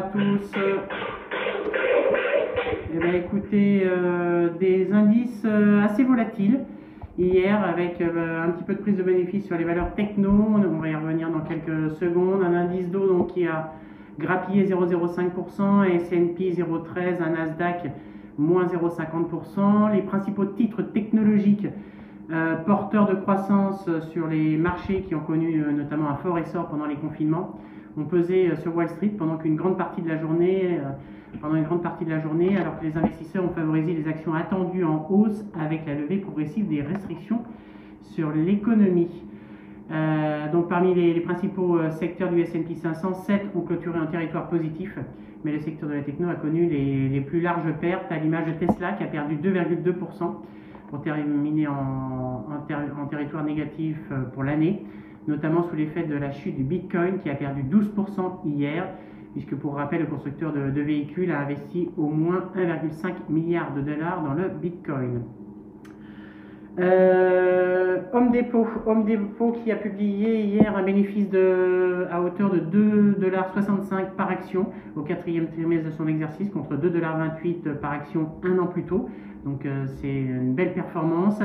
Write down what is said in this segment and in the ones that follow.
tous. Eh bien, écoutez, euh, des indices euh, assez volatiles hier avec euh, un petit peu de prise de bénéfice sur les valeurs techno. On va y revenir dans quelques secondes. Un indice d'eau donc qui a grappillé 0,05%, S&P 0,13, un Nasdaq moins 0,50%. Les principaux titres technologiques porteurs de croissance sur les marchés qui ont connu notamment un fort essor pendant les confinements ont pesé euh, sur Wall Street pendant euh, une grande partie de la journée, alors que les investisseurs ont favorisé les actions attendues en hausse avec la levée progressive des restrictions sur l'économie. Euh, donc parmi les, principaux secteurs du S&P 500, 7 ont clôturé en territoire positif, mais le secteur de la techno a connu les, plus larges pertes, à l'image de Tesla qui a perdu 2,2% pour terminer en, en territoire négatif pour l'année notamment sous l'effet de la chute du Bitcoin qui a perdu 12% hier, puisque pour rappel, le constructeur de, véhicules a investi au moins 1,5 milliard de dollars dans le Bitcoin. Euh, Home Depot, Home Depot qui a publié hier un bénéfice à hauteur de 2,65$ par action au quatrième trimestre de son exercice contre 2,28$ par action un an plus tôt. Donc euh, c'est une belle performance.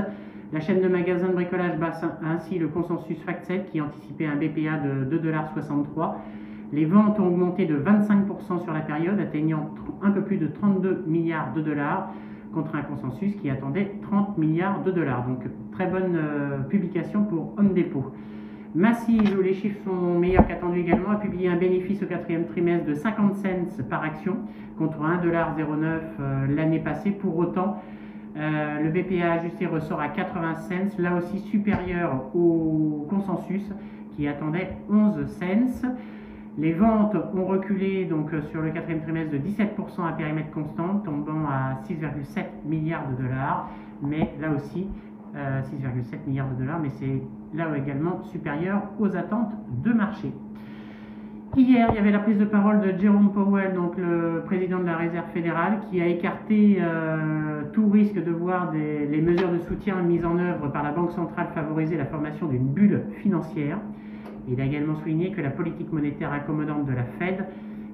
La chaîne de magasins de bricolage basse ainsi le consensus FactSet qui anticipait un BPA de 2,63$. Les ventes ont augmenté de 25% sur la période, atteignant un peu plus de 32 milliards de dollars, contre un consensus qui attendait 30 milliards de dollars. Donc très bonne euh, publication pour Home Depot. Massive, où les chiffres sont meilleurs qu'attendus également, a publié un bénéfice au quatrième trimestre de 50 cents par action contre 1,09$ euh, l'année passée. Pour autant, euh, le BPA ajusté ressort à 80 cents, là aussi supérieur au consensus qui attendait 11 cents. Les ventes ont reculé donc euh, sur le quatrième trimestre de 17% à périmètre constant, tombant à 6,7 milliards de dollars. Mais là aussi, 6,7 euh, milliards de dollars, mais c'est là également supérieur aux attentes de marché. Hier, il y avait la prise de parole de Jerome Powell, le président de la Réserve fédérale, qui a écarté euh, tout risque de voir les mesures de soutien mises en œuvre par la Banque centrale favoriser la formation d'une bulle financière. Il a également souligné que la politique monétaire accommodante de la Fed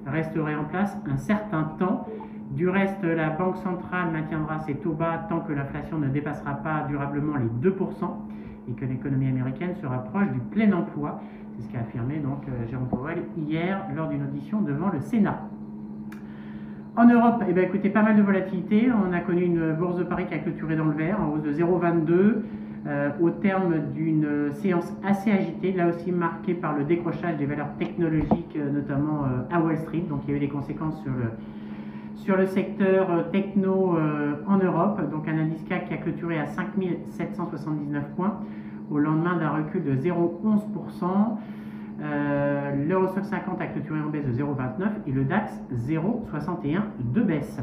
resterait en place un certain temps. Du reste, la Banque centrale maintiendra ses taux bas tant que l'inflation ne dépassera pas durablement les 2% et que l'économie américaine se rapproche du plein emploi. C'est ce qu'a affirmé donc euh, Jérôme Powell hier lors d'une audition devant le Sénat. En Europe, eh bien, écoutez, pas mal de volatilité. On a connu une bourse de Paris qui a clôturé dans le vert, en hausse de 0,22, euh, au terme d'une séance assez agitée, là aussi marquée par le décrochage des valeurs technologiques, euh, notamment à Wall Street. Donc il y a eu des conséquences sur le, sur le secteur techno en Europe. Donc un indice CAC qui a clôturé à 5779 points au lendemain d'un recul de 0,11%. Euh, L'Eurostock 50 a clôturé en baisse de 0,29 et le DAX 0,61 de baisse.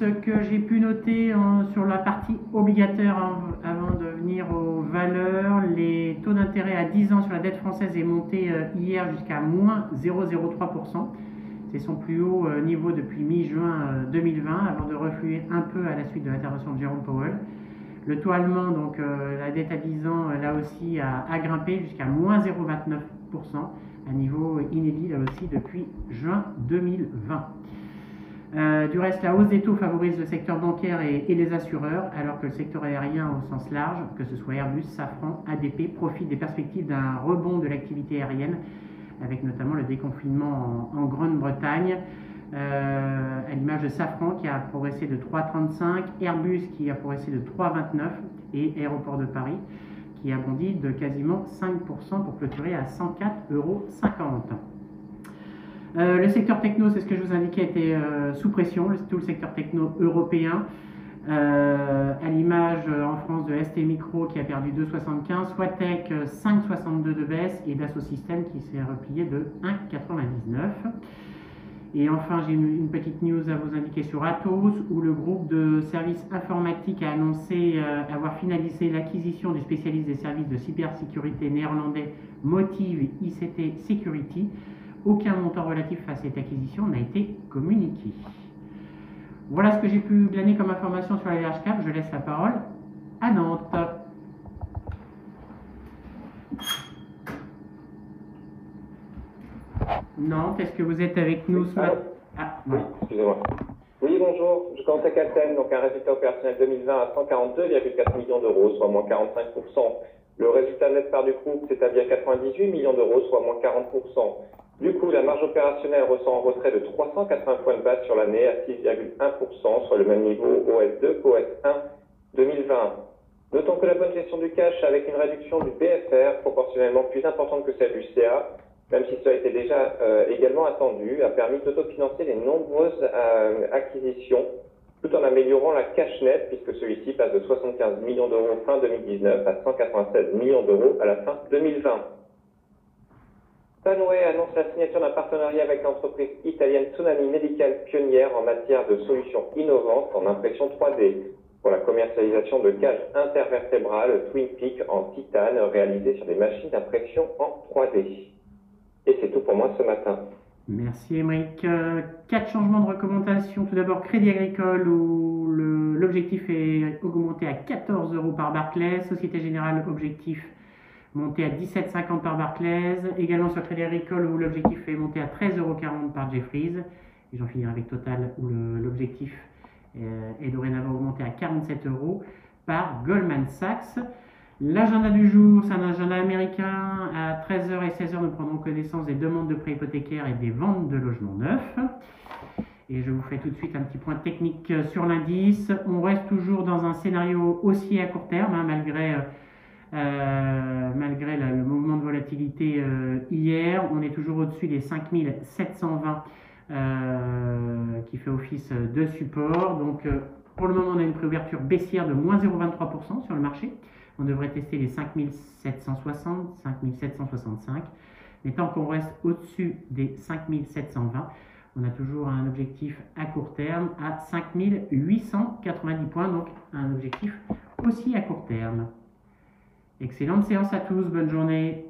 Ce que j'ai pu noter sur la partie obligateur avant de venir aux valeurs, les taux d'intérêt à 10 ans sur la dette française est monté euh, hier jusqu'à moins 0,03%. C'est son plus haut euh, niveau depuis mi-juin 2020 avant de refluer un peu à la suite de l'intervention de Jérôme Powell. Le taux allemand, donc euh, la dette à 10 ans, euh, là aussi a, grimpé jusqu'à moins 0,29%, un niveau inédit là aussi depuis juin 2020. Euh, du reste, la hausse des taux favorise le secteur bancaire et, les assureurs, alors que le secteur aérien au sens large, que ce soit Airbus, Safran, ADP, profite des perspectives d'un rebond de l'activité aérienne, avec notamment le déconfinement en Grande-Bretagne. Euh, à l'image de Safran qui a progressé de 3,35, Airbus qui a progressé de 3,29 et Aéroport de Paris qui a bondi de quasiment 5% pour clôturer à 104,50 euros. Euh, le secteur techno, c'est ce que je vous indiquais, était euh, sous pression, tout le secteur techno européen. à l'image en France de ST Micro qui a perdu 2,75, Swatec 5,62 de baisse et Dassault Systèmes qui s'est replié de 1,99. Et enfin, j'ai une, petite news à vous indiquer sur Atos, où le groupe de services informatiques a annoncé euh, avoir finalisé l'acquisition du spécialiste des services de cybersécurité néerlandais Motive ICT Security. Aucun montant relatif à cette acquisition n'a été communiqué. Voilà ce que j'ai pu glaner comme information sur la large cap. Je laisse la parole à Nantes. Non, est-ce que vous êtes avec nous ce matin Ah, oui, excusez-moi. Oui, bonjour, je contacte Alten, donc un résultat opérationnel 2020 à 142,4 millions d'euros, soit moins 45%. Le résultat net par du groupe s'établit à 98 millions d'euros, soit moins 40%. Du coup, la marge opérationnelle ressent un retrait de 380 points de base sur l'année à 6,1%, soit le même niveau OS2 qu'OS1 2020. Notons que la bonne gestion du cash avec une réduction du BFR proportionnellement plus importante que celle du CA, même si cela était déjà euh, également attendu, a permis d'autofinancer les nombreuses euh, acquisitions tout en améliorant la cash net puisque celui-ci passe de 75 millions d'euros fin 2019 à 196 millions d'euros à la fin 2020. Panway annonce la signature d'un partenariat avec l'entreprise italienne Tsunami Medical pionnière en matière de solutions innovantes en impression 3D pour la commercialisation de cages intervertébrales Twin Peak en titane réalisées sur des machines d'impression en 3D. Et c'est tout pour moi ce matin. Merci Émeric. quatre changements de recommandation. Tout d'abord, Crédit Agricole où l'objectif est augmenté à 14 euros par Barclays. Société Générale, objectif monté à 17,50 par Barclays. Également sur Crédit Agricole où l'objectif est monté à 13,40 euros par Jeffries. Et j'en finirai avec Total où l'objectif est dorénavant augmenté à 47 euros par Goldman Sachs. L'agenda du jour, c'est un agenda américain. À 13h et 16h, nous prendrons connaissance des demandes de prêts hypothécaires et des ventes de logements neufs. Et je vous fais tout de suite un petit point technique sur l'indice. On reste toujours dans un scénario haussier à court terme, hein, malgré, euh, malgré le mouvement de volatilité euh, hier. On est toujours au-dessus des 5720 euh, qui fait office de support. Donc pour le moment, on a une préouverture baissière de moins 0,23% sur le marché on devrait tester les 5760, 5765. Mais tant qu'on reste au-dessus des 5720, on a toujours un objectif à court terme à 5890 points, donc un objectif aussi à court terme. Excellente séance à tous, bonne journée.